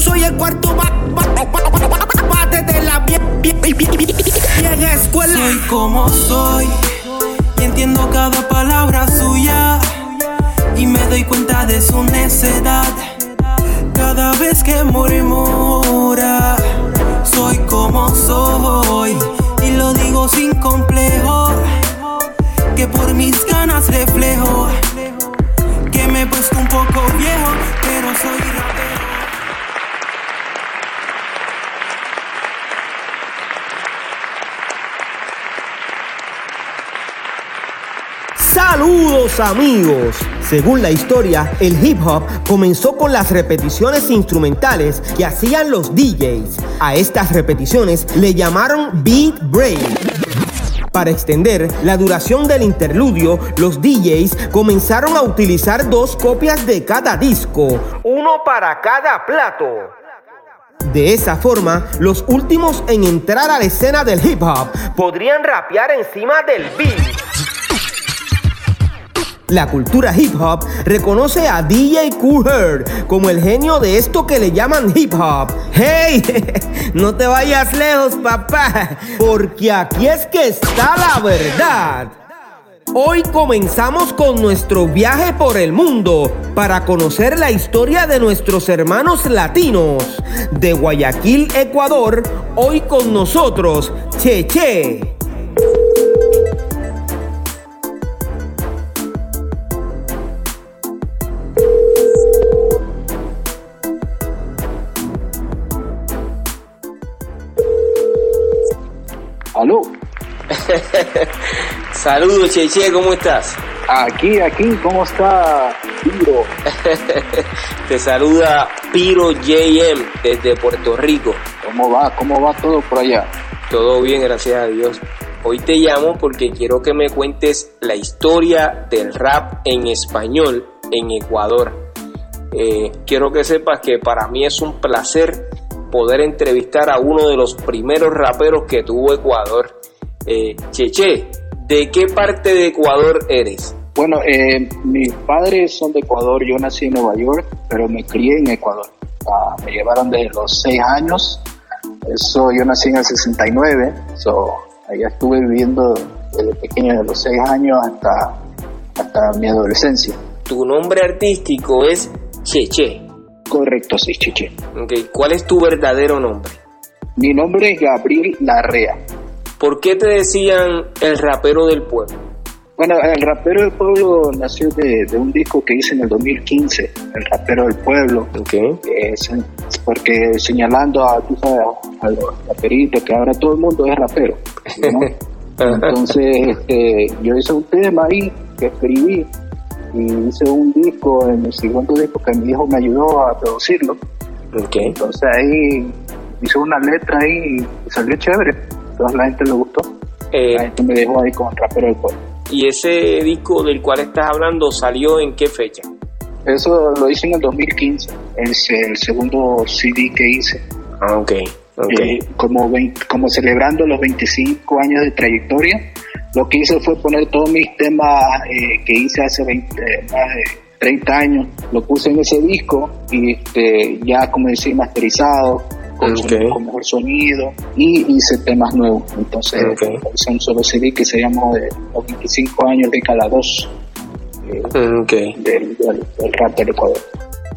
soy el cuarto bate de la vieja escuela. Soy como soy y entiendo cada palabra suya. Y me doy cuenta de su necedad cada vez que murmura. Soy como soy y lo digo sin complejo. Que por mis ganas reflejo que me he un poco viejo, pero soy Saludos amigos. Según la historia, el hip hop comenzó con las repeticiones instrumentales que hacían los DJs. A estas repeticiones le llamaron beat break. Para extender la duración del interludio, los DJs comenzaron a utilizar dos copias de cada disco, uno para cada plato. De esa forma, los últimos en entrar a la escena del hip hop podrían rapear encima del beat. La cultura hip hop reconoce a DJ Cool Herc como el genio de esto que le llaman hip hop. ¡Hey! No te vayas lejos, papá, porque aquí es que está la verdad. Hoy comenzamos con nuestro viaje por el mundo para conocer la historia de nuestros hermanos latinos. De Guayaquil, Ecuador, hoy con nosotros, Cheche. Aló, Saludos, Cheche, ¿cómo estás? aquí, aquí, ¿cómo está Piro? Te saluda Piro JM desde Puerto Rico. ¿Cómo va? ¿Cómo va todo por allá? Todo bien, gracias a Dios. Hoy te llamo porque quiero que me cuentes la historia del rap en español en Ecuador. Eh, quiero que sepas que para mí es un placer poder entrevistar a uno de los primeros raperos que tuvo Ecuador. Eh, Cheche, ¿de qué parte de Ecuador eres? Bueno, eh, mis padres son de Ecuador, yo nací en Nueva York, pero me crié en Ecuador. Ah, me llevaron desde los 6 años, eso yo nací en el 69, so, allá estuve viviendo desde pequeño, de los 6 años hasta, hasta mi adolescencia. Tu nombre artístico es Cheche. Correcto, sí, chiche. Ok, ¿Cuál es tu verdadero nombre? Mi nombre es Gabriel Larrea. ¿Por qué te decían el rapero del pueblo? Bueno, el rapero del pueblo nació de, de un disco que hice en el 2015, el rapero del pueblo. Ok. que es- porque señalando a, tú sabes, a los raperitos, que ahora todo el mundo es rapero. ¿no? Entonces, este, yo hice un tema ahí que escribí y hice un disco, en el segundo disco que mi hijo me ayudó a producirlo. Ok. Entonces ahí hice una letra ahí y salió chévere. Entonces la gente le gustó. Eh, La gente me dejó ahí con rapero del pueblo. ¿Y ese disco del cual estás hablando salió en qué fecha? Eso lo hice en el 2015, es el segundo CD que hice. Ah, ok. Ok. Eh, como, como celebrando los 25 años de trayectoria, lo que hice fue poner todos mis temas eh, que hice hace 20, eh, más de 30 años, lo puse en ese disco y este, ya como decir masterizado, con, Ok. sonido- con mejor sonido y hice temas nuevos. Entonces, Ok. hice un solo CD que se llamó de los 25 años de cada dos eh, Mm, Ok. del, del- del rap del Ecuador.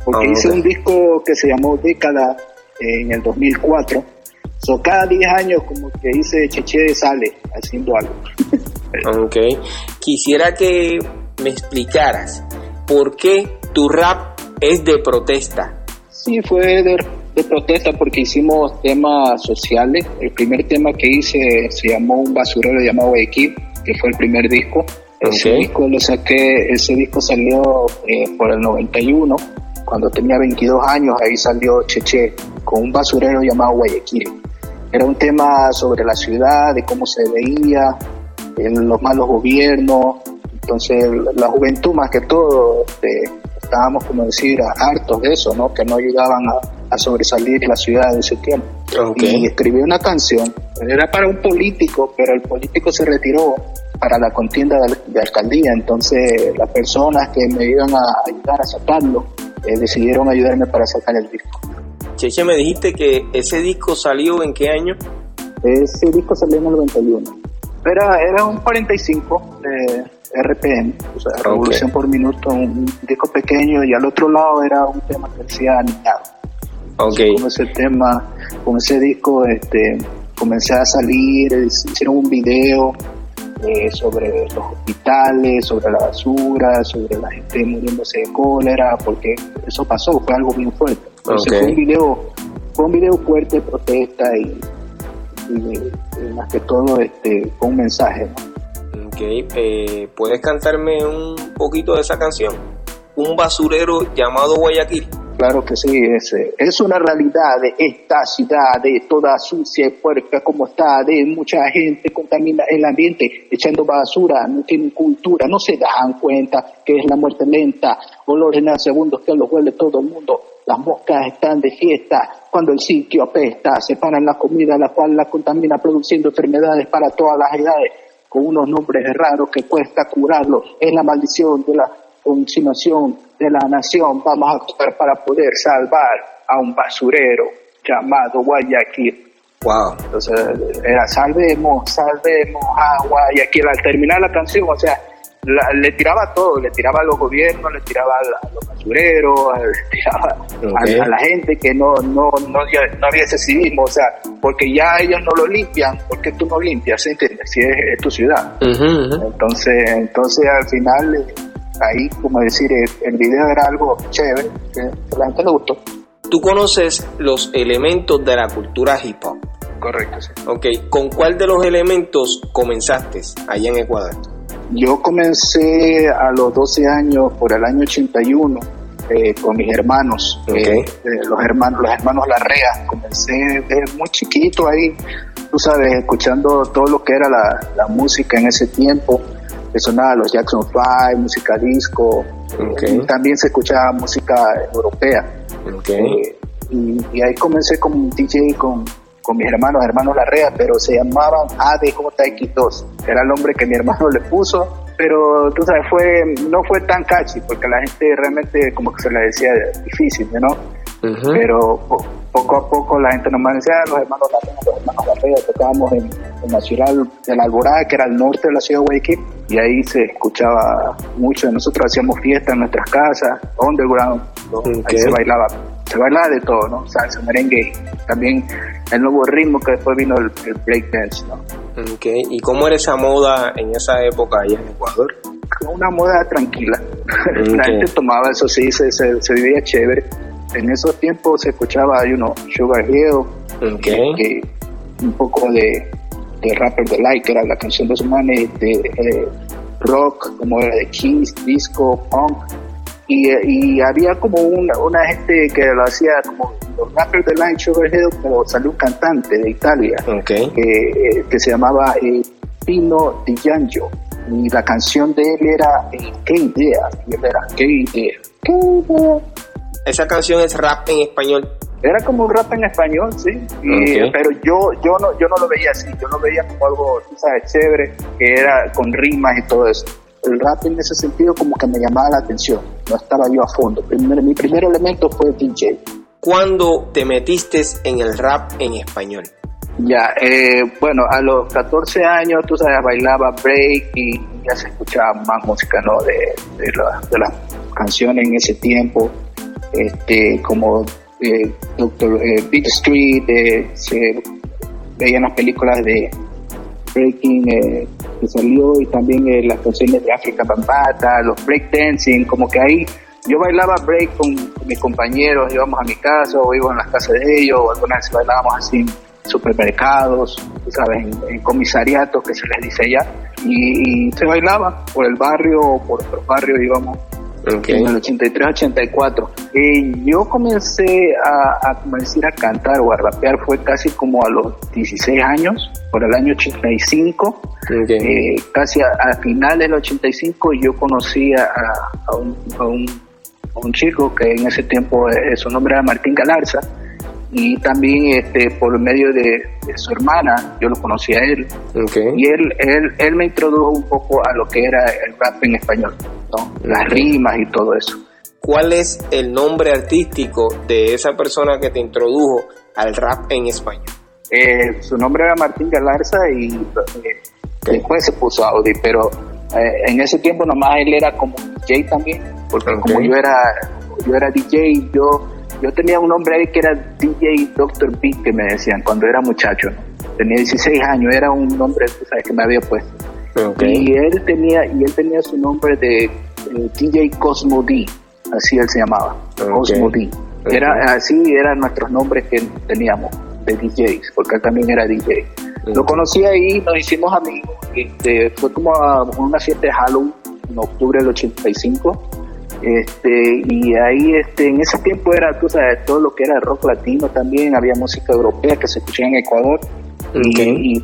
Porque Ah, hice un disco que se llamó Década eh, en el 2004. So, cada 10 años como que hice Cheche sale haciendo algo. Ok. Quisiera que me explicaras por qué tu rap es de protesta. Sí, fue de, de protesta porque hicimos temas sociales. El primer tema que hice se llamó Un basurero llamado Guayaquil, que fue el primer disco. Ese Ok. disco lo saqué, ese disco salió eh, por el 91, cuando tenía 22 años, ahí salió Cheche con un basurero llamado Guayaquil. Era un tema sobre la ciudad, de cómo se veía, en los malos gobiernos. Entonces, la juventud más que todo, este, estábamos, como decir, hartos de eso, ¿no? Que no ayudaban a, a sobresalir la ciudad de ese tiempo. Y escribí una canción, era para un político, pero el político se retiró para la contienda de, de alcaldía, entonces las personas que me iban a ayudar a sacarlo eh, decidieron ayudarme para sacar el disco. Cheche, me dijiste que ese disco salió en qué año? Ese disco salió en el 91. Era, era un 45 de RPM, o sea, revolución por minuto, un disco pequeño, y al otro lado era un tema que decía animado. Okay. Con ese tema, con ese disco, este, comencé a salir, hicieron un video eh, sobre los hospitales, sobre la basura, sobre la gente muriéndose de cólera, porque eso pasó, fue algo bien fuerte. Entonces fue un video, fue un video fuerte de protesta y, más que todo este, con un mensaje. Ok, eh, ¿puedes cantarme un poquito de esa canción? Un basurero llamado Guayaquil. Claro que sí, es, es una realidad de esta ciudad, de toda sucia y puerca como está, de mucha gente contamina el ambiente, echando basura, no tienen cultura, no se dan cuenta que es la muerte lenta, olores en segundos que los huele todo el mundo, las moscas están de fiesta, cuando el sitio apesta, separan la comida, la cual la contamina produciendo enfermedades para todas las edades, con unos nombres raros que cuesta curarlo, es la maldición de la continuación de la nación vamos a actuar para poder salvar a un basurero llamado Guayaquil. Wow. Entonces era salvemos, salvemos a Guayaquil. Al terminar la canción, o sea, le tiraba todo, le tiraba a los gobiernos, le tiraba a los basureros, le tiraba a, la gente que no, no, no, no había ese civismo, o sea, porque ya ellos no lo limpian, porque tú no limpias, ¿entiendes? Si es, tu ciudad. Entonces, entonces al final ahí, como decir, el, video era algo chévere, que a la gente le gustó. Tú conoces los elementos de la cultura hip hop. Correcto, sí. Ok, ¿con cuál de los elementos comenzaste allá en Ecuador? Yo comencé a los 12 años, por el año 81, eh, con mis hermanos, eh, eh, los hermanos, los hermanos Larrea. Comencé desde muy chiquito ahí, tú sabes, escuchando todo lo que era la, la música en ese tiempo que sonaba los Jackson 5, música disco, también se escuchaba música europea. Eh, y, ahí comencé como DJ con, con mis hermanos, hermanos Larrea, pero se llamaban ADJX2, era el nombre que mi hermano le puso, pero tú sabes, fue, no fue tan catchy, porque la gente realmente como que se le decía difícil, ¿no? Pero poco a poco la gente nos decía, ah, los hermanos Larrea, los hermanos Larrea, tocábamos en, en la ciudad de la Alborada, que era el norte de la ciudad de Guayaquil, y ahí se escuchaba mucho. Nosotros hacíamos fiestas en nuestras casas, underground, ahí se bailaba, se bailaba de todo, ¿no? Salsa, merengue, también el nuevo ritmo que después vino el, breakdance, ¿no? Okay. ¿Y cómo era esa moda en esa época allá en Ecuador? Una moda tranquila. La gente tomaba eso, sí, se, se, vivía chévere. En esos tiempos se escuchaba, you know, Sugar Hill, que, un poco de de Rapper de Light, que era la canción de los manes, de eh, rock, como era de Kiss, disco, punk. Y, y había como una, una, gente que lo hacía como los Rappers de Light, Sugar Hill, pero salió un cantante de Italia okay. eh, que se llamaba eh, Pino Di Giangio. Y la canción de él era eh, ¿Qué idea? Y él era ¿Qué idea? ¿Qué idea? Esa canción es rap en español. Era como un rap en español, sí. Pero yo, yo, no, yo no lo veía así. Yo lo veía como algo, sabes, chévere, que era con rimas y todo eso. El rap en ese sentido como que me llamaba la atención. No estaba yo a fondo. mi primer elemento fue DJ. ¿Cuándo te metiste en el rap en español? Ya, eh, bueno, a los 14 años, tú sabes, bailaba break y ya se escuchaba más música, ¿no? De, de, de las canciones en ese tiempo, este, como eh, Doctor eh, Beat Street, eh, se veían las películas de Breaking eh, que salió y también las canciones de África Bambata, los breakdancing, como que ahí yo bailaba break con, mis compañeros, íbamos a mi casa o iba a las casas de ellos, o algunas veces bailábamos así en supermercados, ¿sabes? En, comisariatos que se les dice allá, y, y se bailaba por el barrio o por otros barrios íbamos en el 83-84. yo comencé a, a, a cantar o a rapear fue casi como a los 16 años, por el año 85. Eh, casi a, finales del 85 yo conocí a, a, un, a, un, un, chico que en ese tiempo eh, su nombre era Martín Galarza y también este por medio de, su hermana yo lo conocí a él. Y él, él él me introdujo un poco a lo que era el rap en español ¿no? las rimas y todo eso. ¿cuál es el nombre artístico de esa persona que te introdujo al rap en español? Eh, su nombre era Martín Galarza y eh, Después se puso Audi, pero eh, en ese tiempo nomás él era como DJ también, porque como yo era yo era DJ, yo yo tenía un nombre ahí que era DJ Dr. B, que me decían cuando era muchacho. Tenía 16 años, era un nombre ¿sabes? que me había puesto. Y él tenía y él tenía su nombre de eh, DJ Cosmo D, así él se llamaba, Cosmo D. Era así eran nuestros nombres que teníamos de DJs, porque él también era DJ. Lo conocí ahí, nos hicimos amigos. Este, fue como a una fiesta de Halloween en octubre del 85 este, y ahí este, en ese tiempo era tú sabes, todo lo que era rock latino también, había música europea que se escuchaba en Ecuador y,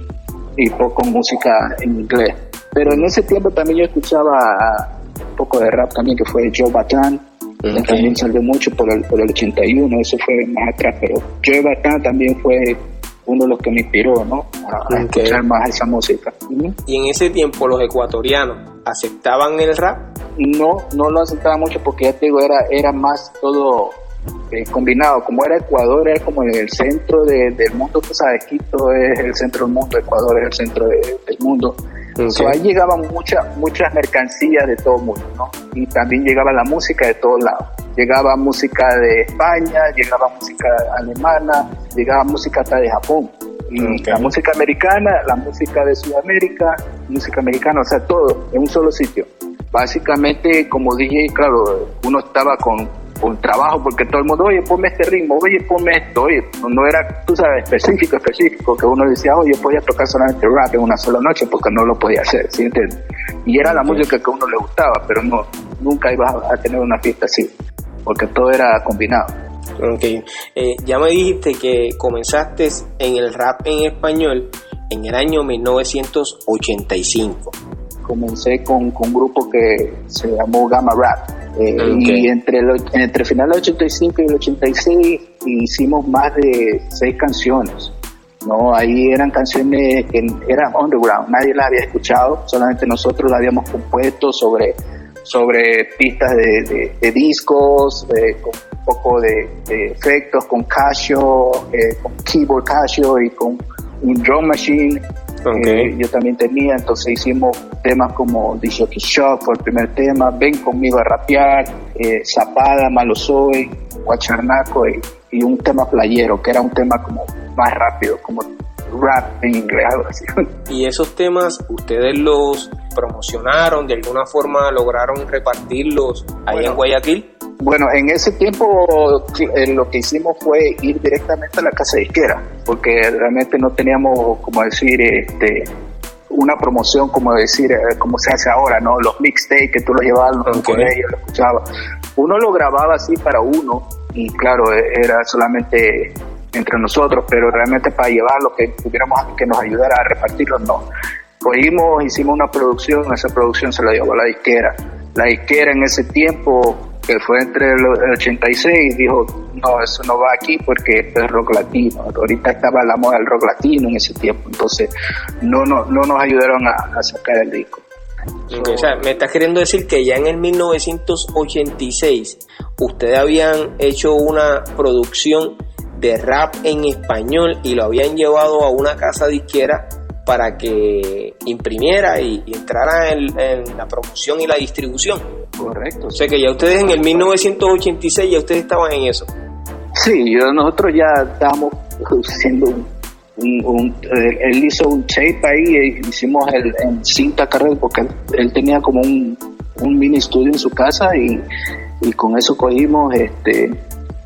y, poco música en inglés. Pero en ese tiempo también yo escuchaba un poco de rap también que fue Joe Batan, que también salió mucho por el, por el 81, eso fue más atrás, pero Joe Batan también fue uno de los que me inspiró ¿no? a, escuchar más esa música. Y en ese tiempo los ecuatorianos aceptaban el rap no, no lo aceptaba mucho porque ya te digo, era, era más todo eh, combinado. Como era Ecuador, era como en el centro del mundo, tú sabes, Quito es el centro del mundo, Ecuador es el centro del mundo. ahí llegaban muchas muchas mercancías de todo el mundo, ¿no? Y también llegaba la música de todos lados. Llegaba música de España, llegaba música alemana, llegaba música hasta de Japón. Y la música americana, la música de Sudamérica, música americana, o sea, todo en un solo sitio básicamente, como dije, claro, uno estaba con, con trabajo porque todo el mundo, oye, ponme este ritmo, oye, ponme esto, oye, no era, tú sabes, específico, específico, que uno decía, oye, podía tocar solamente rap en una sola noche porque no lo podía hacer, ¿sí entiendes? Y era la música que a uno le gustaba, pero no, nunca iba a tener una fiesta así, porque todo era combinado. Ok, eh, ya me dijiste que comenzaste en el rap en español en el año 1985 comencé con, con, un grupo que se llamó Gamma Rap. Eh, y entre, el, entre final del 85 y el 86 hicimos más de seis canciones. ¿no? Ahí eran canciones que eran underground, nadie las había escuchado, solamente nosotros las habíamos compuesto sobre, sobre pistas de, de, discos, con un poco de, efectos, con Casio, eh, con keyboard Casio y con un drum machine. Eh, yo también tenía, entonces hicimos temas como Dicho Shock fue el primer tema, Ven conmigo a rapear, eh, Zapada, Malo Soy, Guacharnaco y, y, un tema playero, que era un tema como más rápido, como rap en inglés, algo así. ¿Y esos temas ustedes los promocionaron, de alguna forma lograron repartirlos ahí en Guayaquil? Bueno, en ese tiempo eh, lo que hicimos fue ir directamente a la casa de izquierda, porque realmente no teníamos, como decir, este, una promoción, como decir, eh, como se hace ahora, ¿no? Los mixtapes que tú los llevabas a los colegios, lo escuchabas. Uno lo grababa así para uno, y claro, e, era solamente entre nosotros, pero realmente para llevarlo, que tuviéramos que nos ayudara a repartirlo, no. Cogimos, hicimos una producción, esa producción se la llevó a la disquera. La disquera en ese tiempo que fue entre el 86, dijo, no, eso no va aquí porque es rock latino. Ahorita estaba la moda del rock latino en ese tiempo, entonces no, no, no nos ayudaron a, sacar el disco. o sea, me estás queriendo decir que ya en el 1986 ustedes habían hecho una producción de rap en español y lo habían llevado a una casa disquera para que imprimiera y, entrara en, la promoción y la distribución. Correcto. O sea que ya ustedes en el 1986 ya ustedes estaban en eso. Sí, yo, nosotros ya estábamos haciendo un, él hizo un tape ahí, e hicimos el, cinta carrera porque él, tenía como un, mini estudio en su casa y, con eso cogimos este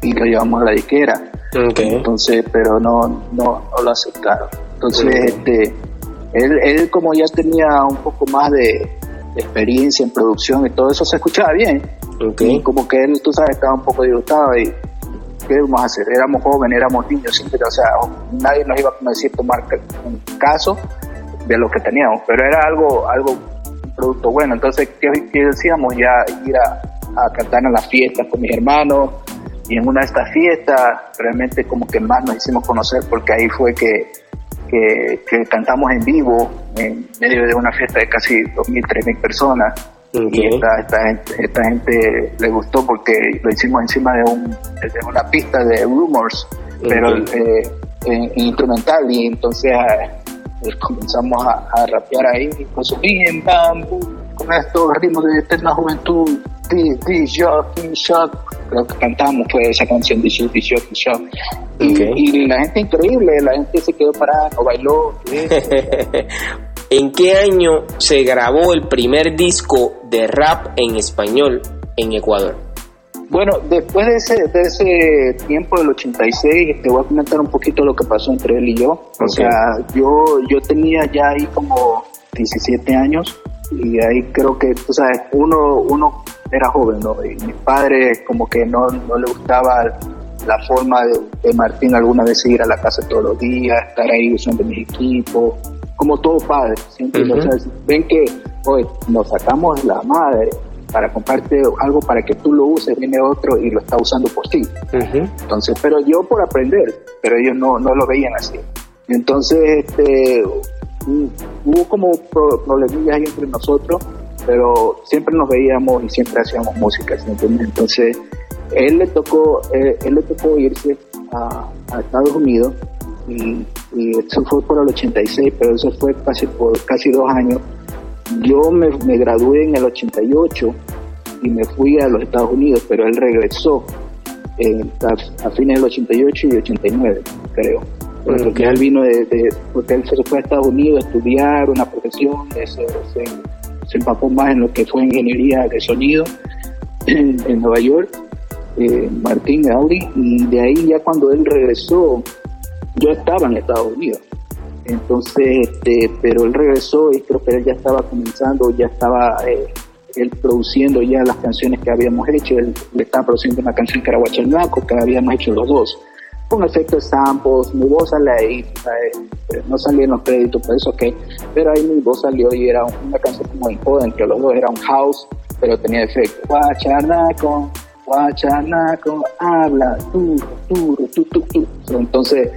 y lo llevamos a la disquera. Entonces, pero no, no, no lo aceptaron. Entonces, este él, él como ya tenía un poco más de, experiencia en producción y todo eso se escuchaba bien. Y como que él, tú sabes, estaba un poco disgustado y ¿qué íbamos a hacer? Éramos jóvenes, éramos niños, siempre, o sea, nadie nos iba a decir tomar un caso de lo que teníamos, pero era algo, algo, un producto bueno. Entonces, ¿qué, decíamos? Ya ir a, a cantar en las fiestas con mis hermanos, y en una de estas fiestas realmente como que más nos hicimos conocer porque ahí fue que que, cantamos en vivo en medio de una fiesta de casi 2.000, 3.000 personas. Y esta, esta, gente, le gustó porque lo hicimos encima de, un, de una pista de Rumors, pero eh, instrumental. Y entonces pues comenzamos a, rapear ahí, con su bien, bambú, con estos ritmos de eterna juventud, di, di, shock, shock, creo que cantamos fue esa canción de shock, shock, shock. Y, la gente increíble, la gente se quedó parada, o bailó. ¿En qué año se grabó el primer disco de rap en español en Ecuador? Bueno, después de ese, de ese tiempo del 86, te voy a comentar un poquito lo que pasó entre él y yo. O sea, yo, yo tenía ya ahí como 17 años y ahí creo que, tú sabes, uno, uno era joven, ¿no? Y mi padre como que no, no le gustaba la forma de, Martín alguna vez ir a la casa todos los días, estar ahí usando mi equipo, como todo padre. Siempre, ven que, hoy nos sacamos la madre para comprarte algo para que tú lo uses, viene otro y lo está usando por ti. Entonces, pero yo por aprender, pero ellos no, no lo veían así. Entonces, este, hubo como problemillas ahí entre nosotros, pero siempre nos veíamos y siempre hacíamos música, Entonces, él le tocó, eh, él, le tocó irse a, Estados Unidos y, eso fue por el 86, pero eso fue casi por casi dos años yo me, gradué en el 88 y me fui a los Estados Unidos, pero él regresó eh, a, fines del 88 y 89, creo. Porque él vino de, porque él se fue a Estados Unidos a estudiar una profesión, se, se, empapó más en lo que fue ingeniería de sonido en, Nueva York, eh, Martín Audi, y de ahí ya cuando él regresó, yo estaba en Estados Unidos. Entonces, este, pero él regresó y creo que él ya estaba comenzando, ya estaba eh, él produciendo ya las canciones que habíamos hecho. Él le estaba produciendo una canción que era Huachalnaco, que habíamos hecho los dos. Con efecto de samples, mi voz sale ahí, eh, no salía en los créditos, por eso ok, pero ahí mi voz salió y era una canción como en joven, que los dos era un house, pero tenía efecto. Huachalnaco, Huachalnaco, habla, tú, tú, tú, tú, tú. Entonces,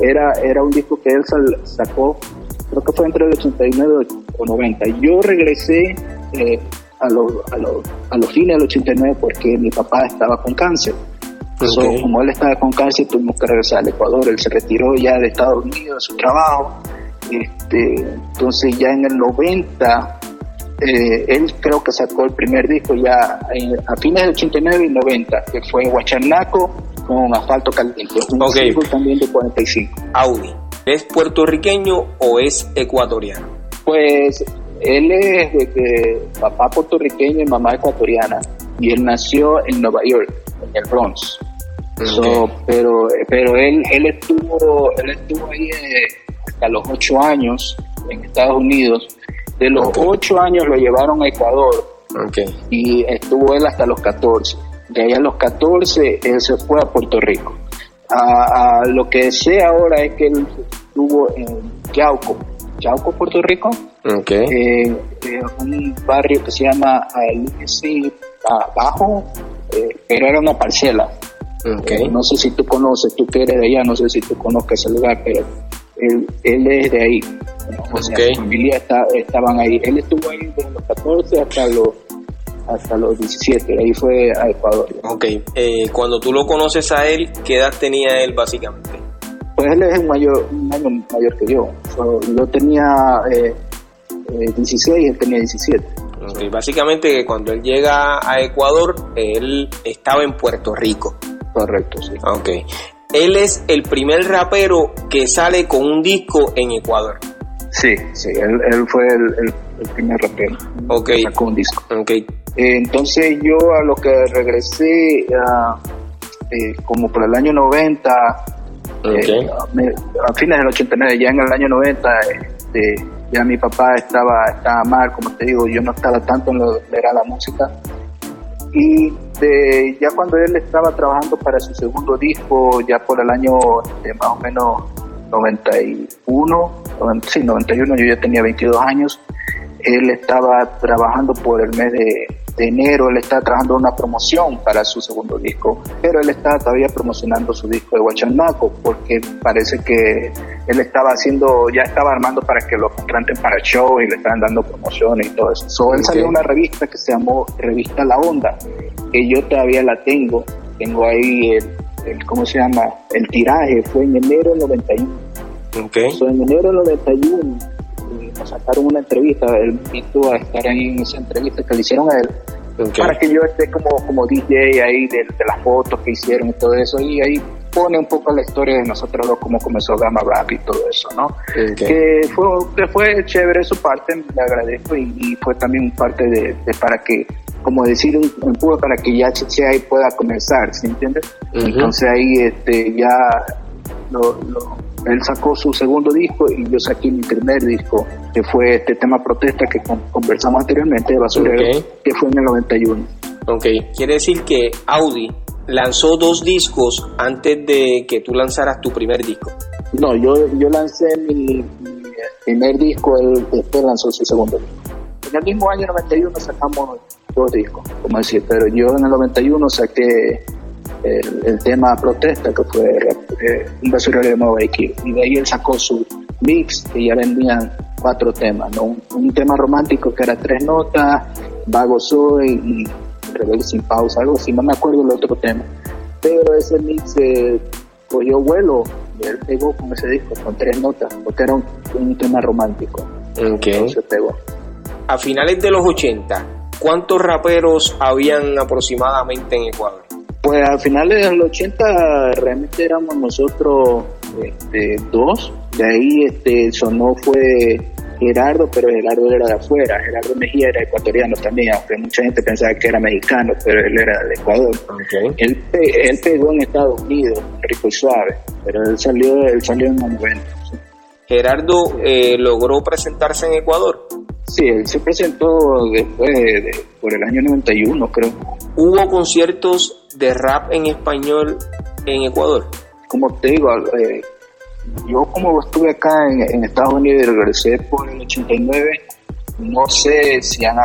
era, era un disco que él sacó, creo que fue entre el 89 o 90. Yo regresé eh, a, los, a, los, a los fines del 89 porque mi papá estaba con cáncer. Como él estaba con cáncer, tuvimos que regresar al Ecuador. Él se retiró ya de Estados Unidos de su trabajo. Este, entonces ya en el 90, eh, él creo que sacó el primer disco ya a fines del 89 y 90, que fue Huacharnaco con asfalto caliente. Un okay. también de 45. Audi, ¿es puertorriqueño o es ecuatoriano? Pues él es de que papá puertorriqueño y mamá ecuatoriana. Y él nació en Nueva York, en el Bronx. Pero pero él, él, estuvo, él estuvo ahí eh, hasta los ocho años en Estados Unidos. De los ocho años lo llevaron a Ecuador. Y estuvo él hasta los 14 de ahí a los 14 él se fue a Puerto Rico. A, lo que sé ahora es que él estuvo en Yauco, Yauco, Puerto Rico, okay. eh, un barrio que se llama Alice Abajo, eh, pero era una parcela. Okay. Eh, no sé si tú conoces, tú que eres de allá, no sé si tú conozcas ese lugar, pero él, él es de ahí. okay. Su familia está, estaban ahí. Él estuvo ahí desde los 14 hasta los hasta los 17, ahí fue a Ecuador. Ok, eh, cuando tú lo conoces a él, ¿qué edad tenía él básicamente? Pues él es un, mayor, un año mayor que yo. yo tenía eh, 16 y él tenía 17. Okay, básicamente cuando él llega a Ecuador, él estaba en Puerto Rico. Correcto, sí. Ok. Él es el primer rapero que sale con un disco en Ecuador. Sí, sí, él, fue el, primer rapero. Ok. sacó un disco. Ok. entonces yo a lo que regresé, eh, como por el año 90, eh, a fines del 89, ya en el año 90, este, ya mi papá estaba, estaba mal, como te digo, yo no estaba tanto en lo que era la música. Y de, ya cuando él estaba trabajando para su segundo disco, ya por el año de más o menos 91, sí, 91, yo ya tenía 22 años. Él estaba trabajando por el mes de, enero, él estaba trabajando una promoción para su segundo disco, pero él estaba todavía promocionando su disco de Huachanaco porque parece que él estaba haciendo, ya estaba armando para que lo contraten para show y le estaban dando promociones y todo eso. él salió una revista que se llamó Revista La Onda, que yo todavía la tengo, tengo ahí el, ¿cómo se llama? El tiraje fue en enero del 91. Okay. en enero del 91 eh, nos sacaron una entrevista, él invitó a estar ahí en esa entrevista que le hicieron a él, para que yo esté como, como DJ ahí de, las fotos que hicieron y todo eso, y ahí pone un poco la historia de nosotros dos, cómo comenzó Gamma Rap y todo eso, ¿no? Que, fue, que fue chévere su parte, le agradezco, y, fue también parte de, para que como decir un, un para que ya ahí pueda comenzar, ¿sí entiendes? Entonces ahí este ya lo, él sacó su segundo disco y yo saqué mi primer disco, que fue este tema protesta que conversamos anteriormente de Basurero, que fue en el 91. Ok, quiere decir que Audi lanzó dos discos antes de que tú lanzaras tu primer disco. No, yo, yo lancé mi, primer disco, él después lanzó su segundo disco. En el mismo año 91 sacamos dos discos, como decir, pero yo en el 91 saqué el, tema protesta, que fue eh, un basurero de Nueva Y de ahí él sacó su mix, que ya vendían cuatro temas, ¿no? un, tema romántico que era tres notas, Vago Soy y Rebelde sin pausa, algo así, no me acuerdo el otro tema. Pero ese mix eh, cogió vuelo y él pegó con ese disco, con tres notas, porque era un, tema romántico. Okay. pegó. A finales de los 80, ¿cuántos raperos habían aproximadamente en Ecuador? Pues a finales de los 80 realmente éramos nosotros este, dos. De ahí este, sonó fue Gerardo, pero Gerardo era de afuera. Gerardo Mejía era ecuatoriano también, aunque mucha gente pensaba que era mexicano, pero él era de Ecuador. Él, él, pegó en Estados Unidos, rico y suave, pero él salió, él salió en un momento. Gerardo eh, logró presentarse en Ecuador. Sí, él se presentó después de, por el año 91, creo. ¿Hubo conciertos de rap en español en Ecuador? Como te digo, eh, yo como estuve acá en, Estados Unidos y regresé por el 89, no sé si han,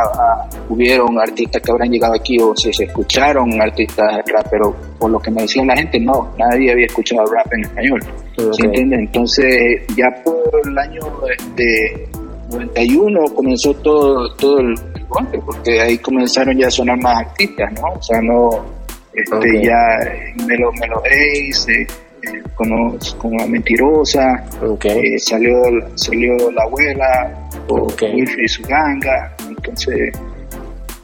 hubieron artistas que habrán llegado aquí o si se escucharon artistas de rap, pero por lo que me decía la gente, no, nadie había escuchado rap en español. ¿Se entiende? Entonces, ya por el año este, 91 comenzó todo, todo el porque ahí comenzaron ya a sonar más artistas, ¿no? O sea, no, este, ya Melo, Melo Ace, eh, eh, con, la mentirosa, eh, salió, salió la abuela, o Wilfrid y su ganga, entonces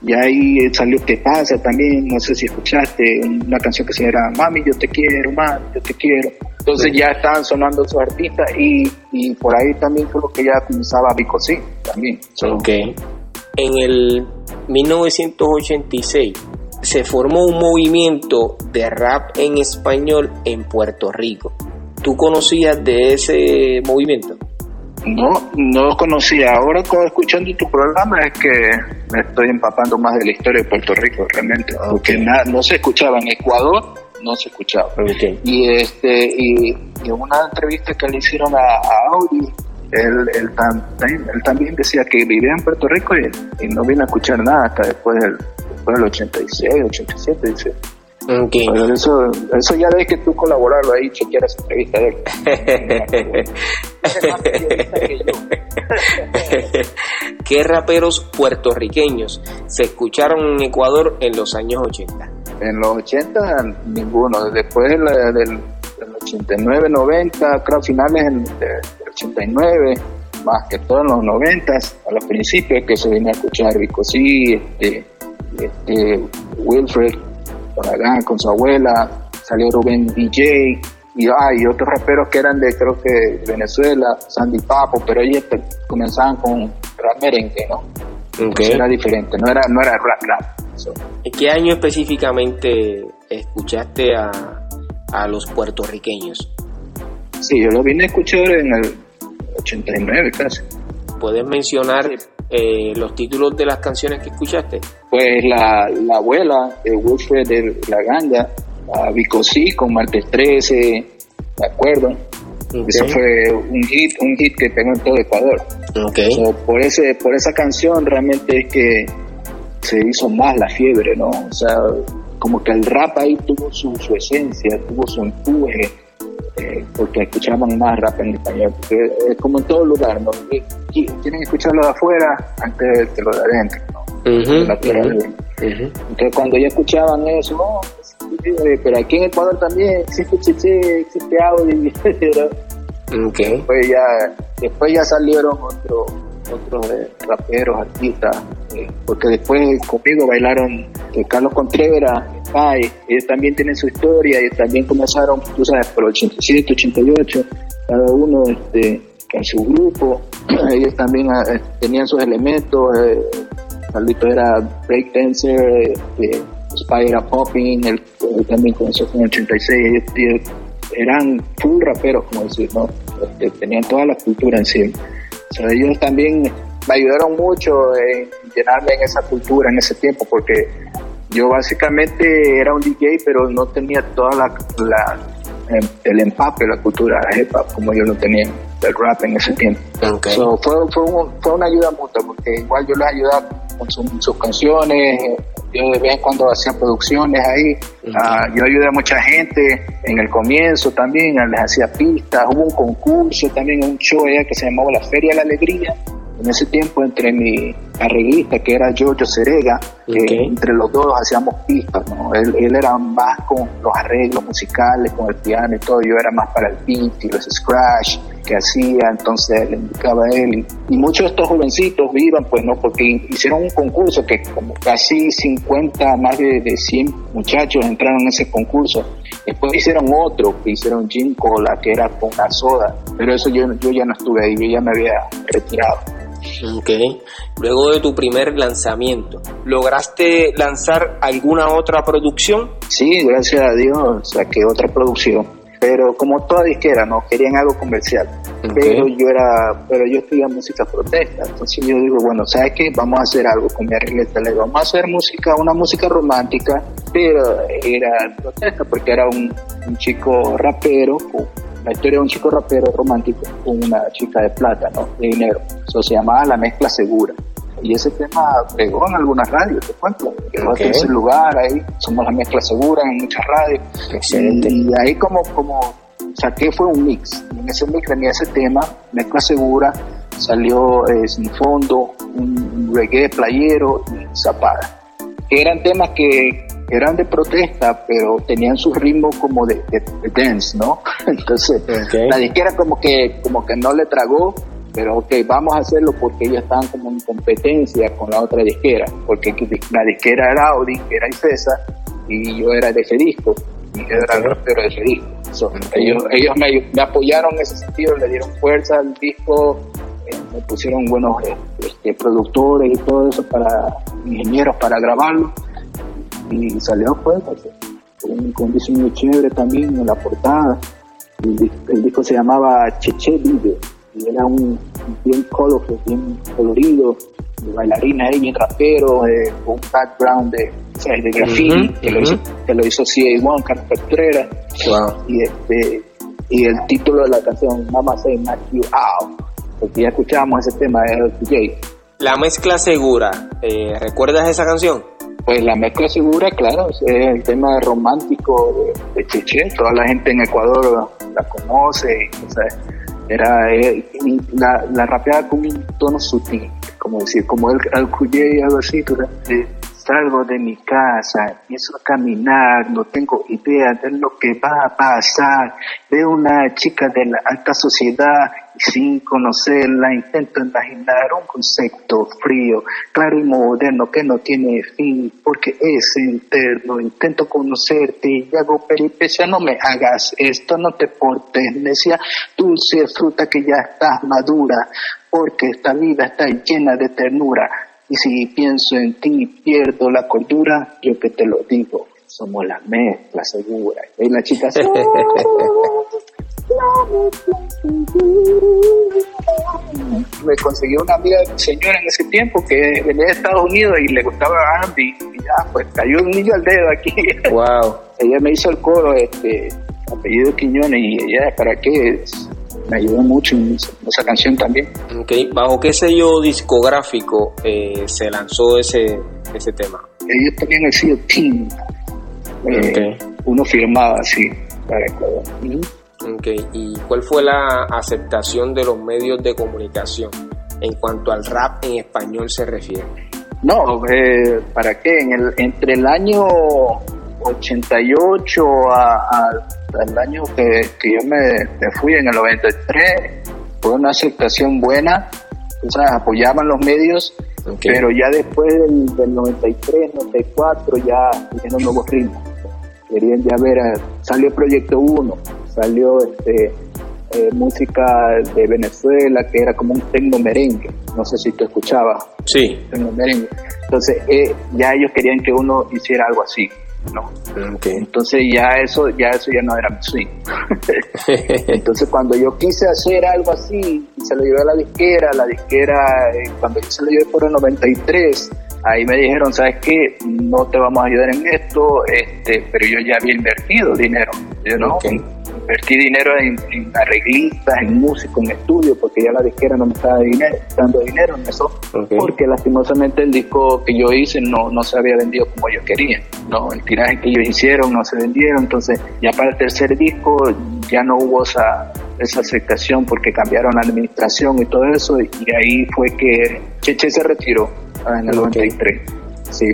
y ahí salió ¿Qué pasa? también, no sé si escuchaste una canción que se llama Mami, yo te quiero, mami, yo te quiero. Entonces ya estaban sonando esos artistas y, y por ahí también fue lo que ya comenzaba Vico sí, también. Ok. En el 1986 se formó un movimiento de rap en español en Puerto Rico. ¿Tú conocías de ese movimiento? No, no lo conocía. Ahora escuchando tu programa es que me estoy empapando más de la historia de Puerto Rico realmente, porque no se escuchaba en Ecuador, no se escuchaba. Y este y, en una entrevista que le hicieron a, Audi, él, él, también decía que vivía en Puerto Rico y, no vino a escuchar nada hasta después del, después del 86, 87, dice. Okay. eso, eso ya ves que tú colaborarlo ahí, chequear esa entrevista de él. ¿Qué raperos puertorriqueños se escucharon en Ecuador en los años 80? En los 80 ninguno, después del, 89, 90, creo finales del, 89, más que todo en los 90, a los principios que se venía a escuchar Rico sí, este, este, Wilfred con con su abuela, salió Rubén DJ, y hay otros raperos que eran de creo que Venezuela, Sandy Papo, pero ellos comenzaban con rap merengue, ¿no? Era diferente, no era, no era rap rap. ¿En qué año específicamente escuchaste a, a los puertorriqueños? Sí, yo lo vine a escuchar en el 89 casi. ¿Puedes mencionar eh, los títulos de las canciones que escuchaste? Pues la, la abuela de Wilfred de La Ganga, a Vicosí con Martes 13, ¿de acuerdo? Eso fue un hit, un hit que pegó en todo Ecuador. por ese, por esa canción realmente es que se hizo más la fiebre, ¿no? O sea, como que el rap ahí tuvo su, su esencia, tuvo su empuje, eh, porque escuchaban más rap en español, porque es como en todo lugar, ¿no? Tienen que escucharlo de afuera antes de lo de adentro, ¿no? Entonces cuando ya escuchaban eso, pero aquí en Ecuador también existe existe audio, Okay. Después ya, después ya salieron otros otros eh, raperos, artistas, eh, porque después conmigo bailaron eh, Carlos Contreras, Pai, ellos también tienen su historia, y también comenzaron, tú sabes, por 87, 88, cada uno este, en su grupo, ellos también tenían sus elementos, Carlito era breakdancer, este, Spy era popping, él, también comenzó con el 86, ellos, eran full raperos, como decir, ¿no? Este, tenían toda la cultura encima ellos también me ayudaron mucho en llenarme en esa cultura en ese tiempo, porque yo básicamente era un DJ, pero no tenía toda la, em, el empape, la cultura hip hop, como yo lo tenía del rap en ese tiempo. fue, fue, una ayuda mutua, porque igual yo les ayudaba con sus canciones, yo de vez en cuando hacía producciones ahí, ah, yo ayudé a mucha gente en el comienzo también, les hacía pistas, hubo un concurso también, un show allá que se llamaba La Feria de la Alegría, en ese tiempo entre mi arreglista, que era Giorgio Cerega, entre los dos hacíamos pistas, ¿no? Él, él, era más con los arreglos musicales, con el piano y todo, yo era más para el beat y los scratch que hacía, entonces le indicaba a él. Y, muchos de estos jovencitos vivan, pues no, porque hicieron un concurso que como casi 50, más de, de 100 muchachos entraron en ese concurso. Después hicieron otro, que hicieron Jim Cola, que era con la soda, pero eso yo, yo ya no estuve ahí, yo ya me había retirado. Ok. Luego de tu primer lanzamiento, ¿lograste lanzar alguna otra producción? Sí, gracias a Dios, saqué otra producción. Pero como toda disquera, no querían algo comercial. Pero yo era, pero yo estudiaba música protesta. Entonces yo digo, bueno, ¿sabes qué? Vamos a hacer algo con mi arregleta. Le vamos a hacer música, una música romántica, pero era protesta porque era un, un chico rapero la historia de un chico rapero romántico con una chica de plata, ¿no? De dinero. Eso se llamaba La Mezcla Segura. Y ese tema pegó en algunas radios, te cuento. en ese lugar, ahí somos La Mezcla Segura en muchas radios. Excelente. Y, ahí como, como saqué fue un mix. en ese mix venía ese tema, Mezcla Segura, salió eh, Sin Fondo, un reggae playero y Zapada. Que eran temas que eran de protesta, pero tenían su ritmo como de, dance, ¿no? Entonces, la disquera como que, como que no le tragó, pero ok, vamos a hacerlo porque ellos estaban como en competencia con la otra disquera, porque la disquera era Audi, que era César, y yo era de ese disco, y yo era el rapero de ese disco. ellos ellos me, apoyaron en ese sentido, le dieron fuerza al disco, eh, me pusieron buenos eh, este, productores y todo eso para ingenieros para grabarlo y salió pues, con, un diseño chévere también en la portada. El, disco se llamaba Cheche Vive y era un bien colorful, bien colorido, de bailarina ahí, bien rapero, eh, con un background de, de graffiti, que, lo hizo, que lo hizo CA1, Carlos Petrera. Y, este, y el título de la canción, Mama Say Knock You Out, porque ya escuchábamos ese tema de DJ. La mezcla segura, eh, ¿recuerdas esa canción? Pues la mezcla segura, claro, es el tema romántico de, Cheche, toda la gente en Ecuador la conoce, era eh, la, la rapeada con un tono sutil, como decir, como el alcuyé y algo así, Salgo de mi casa, empiezo a caminar, no tengo idea de lo que va a pasar. Veo una chica de la alta sociedad sin conocerla intento imaginar un concepto frío, claro y moderno que no tiene fin porque es interno. Intento conocerte y hago peripecia, no me hagas esto, no te portes necia, dulce fruta que ya estás madura porque esta vida está llena de ternura y si pienso en ti pierdo la cordura, yo que te lo digo, somos la mezcla segura. Y la chica se... me conseguí una amiga de mi señora en ese tiempo que venía de Estados Unidos y le gustaba Andy y ya pues cayó un niño al dedo aquí. Wow. ella me hizo el coro, este apellido Quiñones y ella para qué me ayudó mucho en esa, canción también. Okay. ¿Bajo qué sello discográfico eh, se lanzó ese, ese tema? Ellos tenían el sello Team. Eh, uno firmaba así para Ecuador. Okay. ¿Y cuál fue la aceptación de los medios de comunicación en cuanto al rap en español se refiere? No, eh, ¿para qué? En el, entre el año 88 al año que, yo me, fui en el 93 fue una aceptación buena, o sea, apoyaban los medios, pero ya después del, 93, 94 ya vinieron nuevos ritmos. Querían ya ver, salió Proyecto 1, salió este eh, música de Venezuela que era como un tecno merengue. No sé si tú escuchabas. Sí. Tecno merengue. Entonces, eh, ya ellos querían que uno hiciera algo así. ¿No? Entonces ya eso, ya eso ya no era mi swing. Entonces cuando yo quise hacer algo así, se lo llevé a la disquera, la disquera, eh, cuando yo se lo llevé por el 93, ahí me dijeron, ¿sabes qué? No te vamos a ayudar en esto, este, pero yo ya había invertido dinero, no, invertí dinero en, arreglistas, en músico, en estudio, porque ya la disquera no me estaba dando dinero en eso, porque lastimosamente el disco que yo hice no, no se había vendido como yo quería, no, el tiraje que ellos hicieron no se vendieron, entonces ya para el tercer disco ya no hubo esa, esa aceptación porque cambiaron la administración y todo eso, y ahí fue que Cheche se retiró ah, en el 93, sí.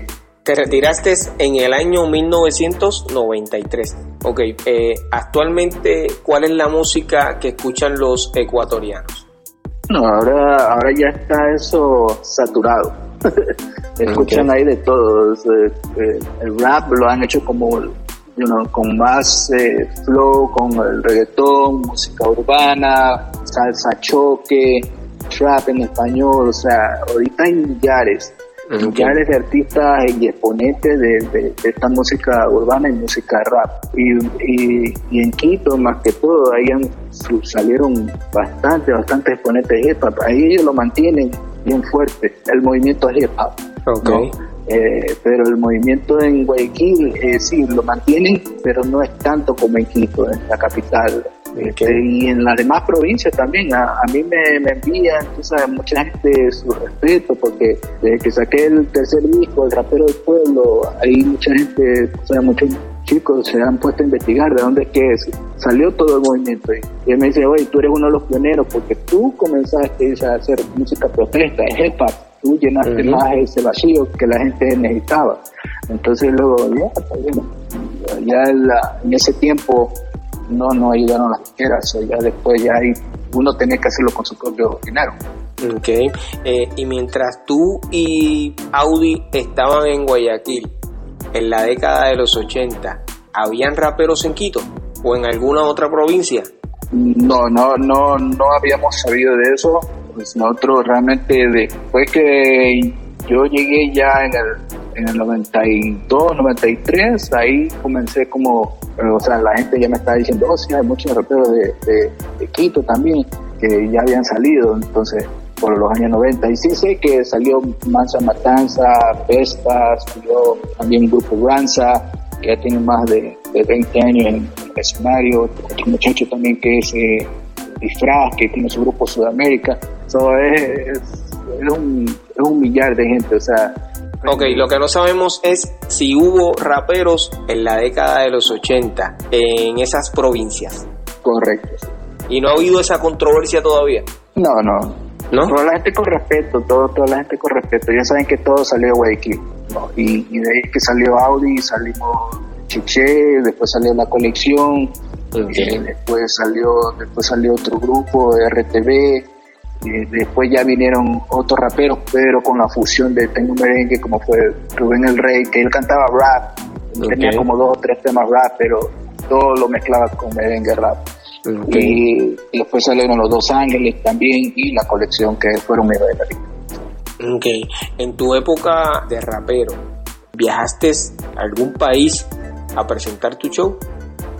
Te retiraste en el año 1993. Ok, eh, actualmente, ¿cuál es la música que escuchan los ecuatorianos? No, ahora, ahora ya está eso saturado. Escuchan ahí de todo. Eh, eh, el rap lo han hecho como con más flow, con el reggaetón, música urbana, salsa choque, trap en español. O sea, ahorita hay millares de artistas y exponentes de, esta música urbana y música rap. Y, y, en Quito, más que todo, ahí salieron bastante, bastante exponentes de hip hop. Ahí ellos lo mantienen bien fuerte, el movimiento hip hop. Eh, pero el movimiento en Guayaquil eh, sí lo mantienen, pero no es tanto como en Quito, en la capital. Y en las demás provincias también, a, mí me, me envían, mucha gente su respeto, porque desde que saqué el tercer disco, El Rapero del Pueblo, ahí mucha gente, o sea, muchos chicos se han puesto a investigar de dónde es que salió todo el movimiento. Y él me dice, oye, tú eres uno de los pioneros, porque tú comenzaste a hacer música protesta, hip hop, tú llenaste más ese vacío que la gente necesitaba. Entonces luego, ya, pues, ya en ese tiempo no no ayudaron las disqueras, o ya después ya hay, uno tenía que hacerlo con su propio dinero. Ok, eh, y mientras tú y Audi estaban en Guayaquil, en la década de los 80, ¿habían raperos en Quito o en alguna otra provincia? No, no, no, no habíamos sabido de eso. Pues nosotros realmente después que yo llegué ya en el en el 92, 93, ahí comencé como, o sea, la gente ya me estaba diciendo, oh, sí, hay muchos raperos de, de, Quito también que ya habían salido, entonces, por los años 90. Y sí sé que salió Mansa Matanza, Pestas, salió también el grupo Ranza, que ya tiene más de, 20 años en, el escenario, otro muchacho también que es eh, Disfraz, que tiene su grupo Sudamérica. So, es, es un millar de gente, o sea, Ok, lo que no sabemos es si hubo raperos en la década de los 80 en esas provincias. Correcto. ¿Y no ha habido esa controversia todavía? No, no. ¿No? Toda la gente con respeto, todo, toda la gente con respeto. Ya saben que todo salió de Guayaquil. Y, de ahí que salió Audi, salimos Chiche, después salió La Colección, eh, después, salió, después salió otro grupo, RTV, después ya vinieron otros raperos, pero con la fusión de Tengo Merengue, como fue Rubén el Rey, que él cantaba rap, tenía como dos o tres temas rap, pero todo lo mezclaba con merengue rap. Y, después salieron Los Dos Ángeles también y la colección que fueron mi bailarines. Ok, en tu época de rapero, ¿viajaste a algún país a presentar tu show?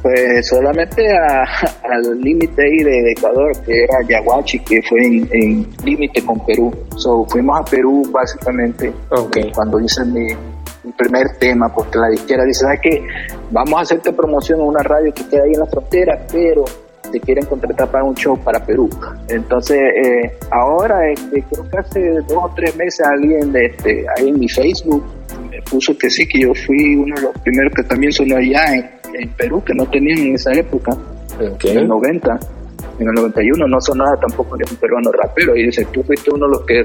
Pues solamente al límite ahí de Ecuador, que era Yaguachi, que fue en, límite con Perú. So, fuimos a Perú básicamente okay. cuando hice mi, primer tema, porque la disquera dice, ¿sabes qué? Vamos a hacerte promoción en una radio que queda ahí en la frontera, pero te quieren contratar para un show para Perú. Entonces, eh, ahora, este, creo que hace dos o tres meses alguien de este, ahí en mi Facebook me puso que sí, que yo fui uno de los primeros que también sonó allá en en Perú que no tenían en esa época, en el 90. En el 91 no sonaba tampoco ni un peruano rapero. Y dice, tú fuiste uno de los que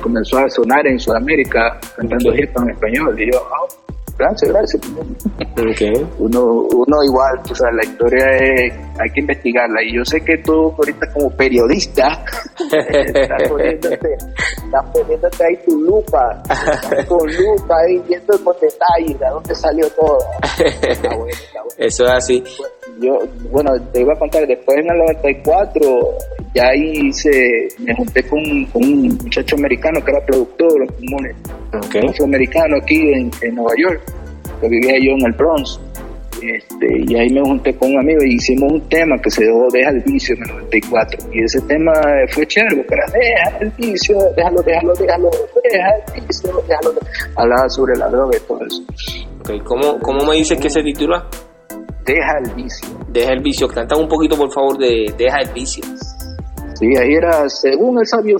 comenzó a sonar en Sudamérica cantando hip hop en español. Y yo, ah, Gracias, gracias. Okay. Uno, uno igual, o sea, la historia es, hay que investigarla. Y yo sé que tú ahorita como periodista estás poniéndote, estás poniéndote ahí tu lupa, con lupa ahí viendo con detalle de dónde salió todo. Está bueno, está bueno. Eso es así. Yo, bueno, te iba a contar, después en el 94 ya ahí hice, me junté con, con un muchacho americano que era productor, un Okay. afroamericano aquí en, en Nueva York, que vivía yo en el Bronx. Este, y ahí me junté con un amigo y hicimos un tema que se dejó Deja el vicio en el 94. Y ese tema fue chévere, porque era Deja el vicio, déjalo, déjalo, déjalo, deja el vicio, déjalo. Hablaba sobre la droga y todo eso. Okay. ¿Cómo, ¿Cómo me dices que se titula? Deja el vicio. Deja el vicio. Canta un poquito, por favor, de Deja el vicio. Sí, ahí era, según el sabio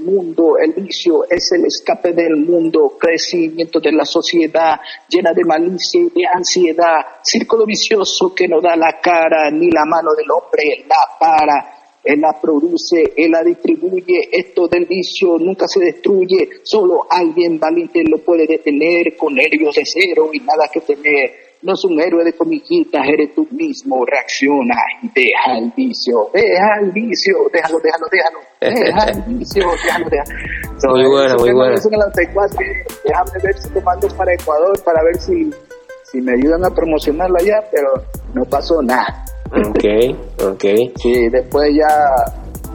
Mundo, el vicio es el escape del mundo, crecimiento de la sociedad llena de malicia y de ansiedad, círculo vicioso que no da la cara ni la mano del hombre la para. Él la produce, él la distribuye, esto del vicio nunca se destruye, solo alguien valiente lo puede detener con nervios de cero y nada que temer. No es un héroe de comiquitas, eres tú mismo, reacciona y deja el vicio, deja el vicio, déjalo, déjalo, déjalo, deja el vicio, déjalo, déjalo. Muy bueno, muy bueno. eso en el 94, déjame ver si te mando para Ecuador para ver si, si me ayudan a promocionarlo allá, pero no pasó nada. Ok, ok. Sí, después ya,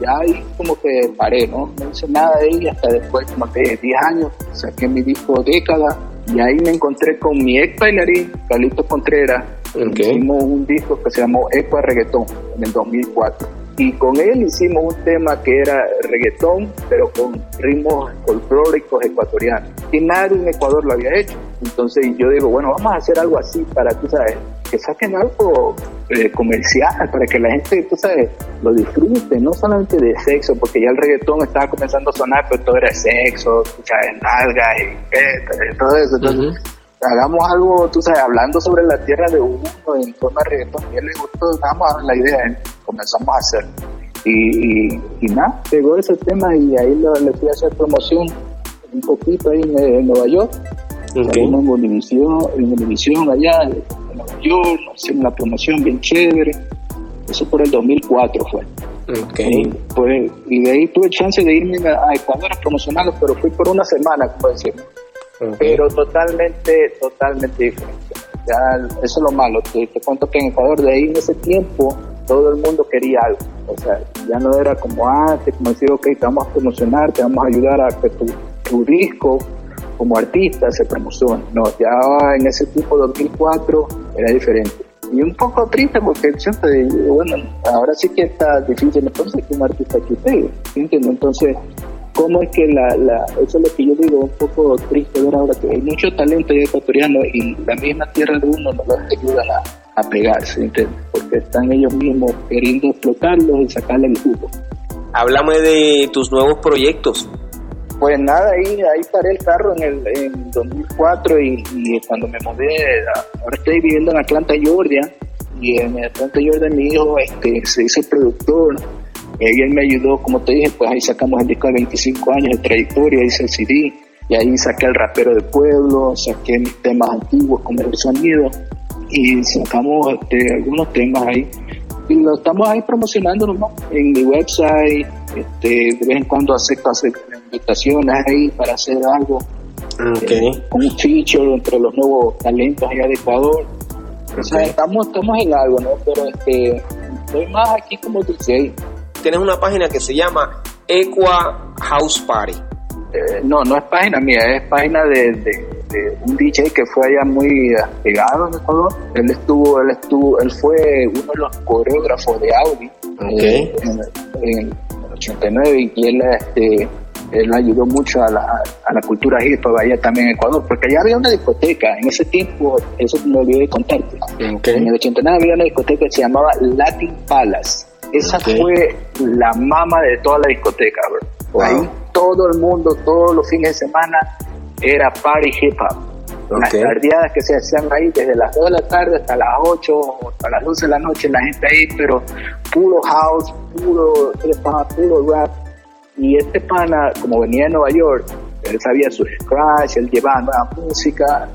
ya ahí como que paré, ¿no? No hice nada de ahí hasta después, como te dije, 10 años, saqué mi disco Década y ahí me encontré con mi ex bailarín, Carlito Contreras. Ok. Hicimos un disco que se llamó Eco Reggaetón en el 2004. Y con él hicimos un tema que era reggaetón, pero con ritmos folclóricos ecuatorianos. Y nadie en Ecuador lo había hecho. Entonces yo digo, bueno, vamos a hacer algo así para, tú sabes, que saquen algo eh, comercial, para que la gente, tú sabes, lo disfrute, no solamente de sexo, porque ya el reggaetón estaba comenzando a sonar, pero todo era sexo, tú sabes, nalga y todo eso. Entonces, hagamos algo, tú sabes, hablando sobre la tierra de uno en forma de reggaetón. Y él le gustó, damos la idea, ¿eh? comenzamos a hacer. Y, y, y nada, pegó ese tema y ahí lo, le fui a hacer promoción un poquito ahí en, en Nueva York. Ok. Salimos en Univisión, en allá en Nueva York, hicimos una promoción bien chévere. Eso por el 2004 fue. Ok. Y, pues, y de ahí tuve chance de irme a a Ecuador a promocionarlo, pero fui por una semana, como decimos pero totalmente, totalmente diferente. Ya, eso es lo malo, te, te cuento que en Ecuador de ahí en ese tiempo todo el mundo quería algo, o sea, ya no era como antes, como decir, ok, te vamos a promocionar, te vamos a ayudar a que tu, tu disco como artista se promocione, no, ya en ese tiempo 2004 era diferente. Y un poco triste porque siempre bueno, ahora sí que está difícil entonces que un artista que pegue, ¿sí entiendes? Entonces, cómo es que la, la, eso es lo que yo digo, un poco triste ver ahora que hay mucho talento ya ecuatoriano y la misma tierra de uno no los ayudan a, a pegarse, ¿entiendes? Porque están ellos mismos queriendo explotarlos y sacarle el jugo. Háblame de tus nuevos proyectos. Pues nada, ahí, ahí paré el carro en el en 2004 y, y cuando me mudé, ahora estoy viviendo en Atlanta, Georgia, y en Atlanta, Georgia mi hijo este, se hizo productor, él me ayudó, como te dije, pues ahí sacamos el disco de 25 años de trayectoria, hice el CD, y ahí saqué el rapero del pueblo, saqué mis temas antiguos como el sonido, y sacamos este, algunos temas ahí. Y lo estamos ahí promocionando nomás en mi website este, de vez en cuando acepto hacer invitaciones ahí para hacer algo. Ok. eh, un feature entre los nuevos talentos allá de Ecuador. O sea estamos, estamos en algo ¿no? pero este estoy más aquí como DJ Tienes una página que se llama Equa House Party. Eh, no, no es página mía, es página de, de- de un DJ que fue allá muy pegado en Ecuador. Él estuvo, él estuvo, él fue uno de los coreógrafos de Audi eh, en, en el 89 y él, este, él ayudó mucho a la, a la cultura hip hop allá también en Ecuador, porque allá había una discoteca, en ese tiempo, eso me olvidé de contarte. En el 89 había una discoteca que se llamaba Latin Palace. Esa Ok. fue la mama de toda la discoteca, bro. Wow. Ahí todo el mundo, todos los fines de semana, era party hip hop. Las Ok. tardeadas que se hacían ahí desde las 2 de la tarde hasta las 8 o hasta las 12 de la noche, la gente ahí, pero puro house, puro puro rap. Y este pana, como venía de Nueva York, él sabía su scratch, él llevaba nueva música.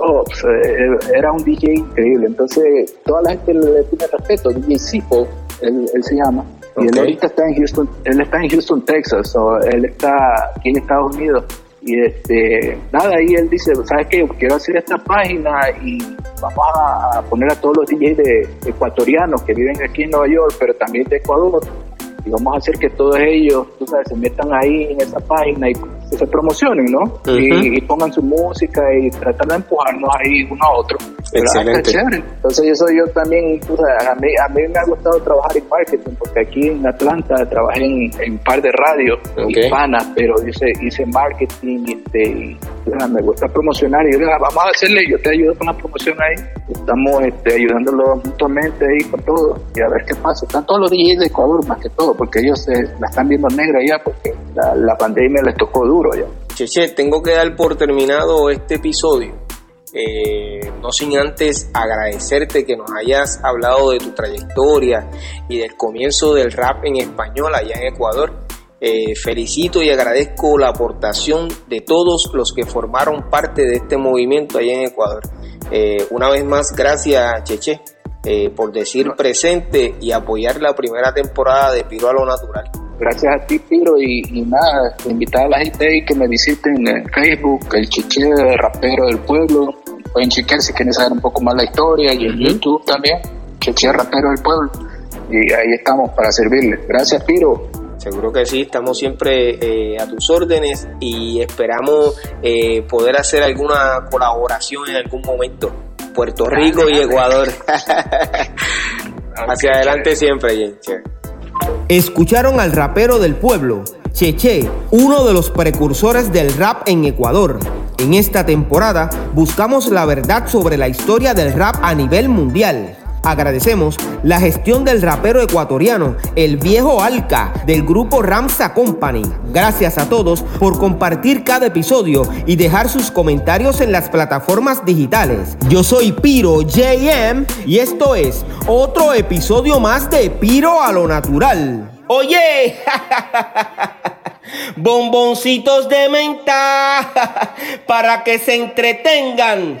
Oh, pues, eh, era un DJ increíble. Entonces, toda la gente le tiene respeto. DJ Sipo, él, se llama. Y él ahorita está en Houston, él está en Houston, Texas, o él está aquí en Estados Unidos. Y este, nada, ahí él dice, ¿sabes qué? Yo quiero hacer esta página y vamos a poner a todos los DJs de, ecuatorianos que viven aquí en Nueva York, pero también de Ecuador, y vamos a hacer que todos ellos, tú sabes, se metan ahí en esa página y se promocionen, ¿no? y, pongan su música y tratar de empujarnos ahí uno a otro. Excelente. Entonces eso yo también, a mí, a mí me ha gustado trabajar en marketing, porque aquí en Atlanta trabajé en, un par de radios hispanas, pero hice, hice marketing este, y me gusta promocionar y yo vamos a hacerle, yo te ayudo con la promoción ahí. Estamos este, ayudándolo mutuamente ahí con todo y a ver qué pasa. Están todos los DJs de Ecuador más que todo, porque ellos se, la están viendo negra ya, porque la, la pandemia les tocó duro ya. Cheche, tengo que dar por terminado este episodio. Eh, no sin antes agradecerte que nos hayas hablado de tu trayectoria y del comienzo del rap en español allá en Ecuador. Eh, felicito y agradezco la aportación de todos los que formaron parte de este movimiento allá en Ecuador. Eh, una vez más, gracias Cheche por decir presente y apoyar la primera temporada de Piro a lo Natural gracias a ti, Piro, y, nada, invitar a la gente ahí que me visiten en Facebook, el Chiche Rapero del Pueblo. Pueden chequear si quieren saber un poco más la historia y en YouTube también, Chiche Rapero del Pueblo. Y ahí estamos para servirles. Gracias, Piro. Seguro que sí, estamos siempre eh, a tus órdenes y esperamos eh, poder hacer alguna colaboración en algún momento. Puerto Rico y Ecuador. Hacia adelante siempre, gente. Escucharon al rapero del pueblo, Cheche, uno de los precursores del rap en Ecuador. En esta temporada buscamos la verdad sobre la historia del rap a nivel mundial. Agradecemos la gestión del rapero ecuatoriano, el viejo Alca, del grupo Ramsa Company. Gracias a todos por compartir cada episodio y dejar sus comentarios en las plataformas digitales. Yo soy Piro JM y esto es otro episodio más de Piro a lo Natural. Oye, bomboncitos de menta para que se entretengan.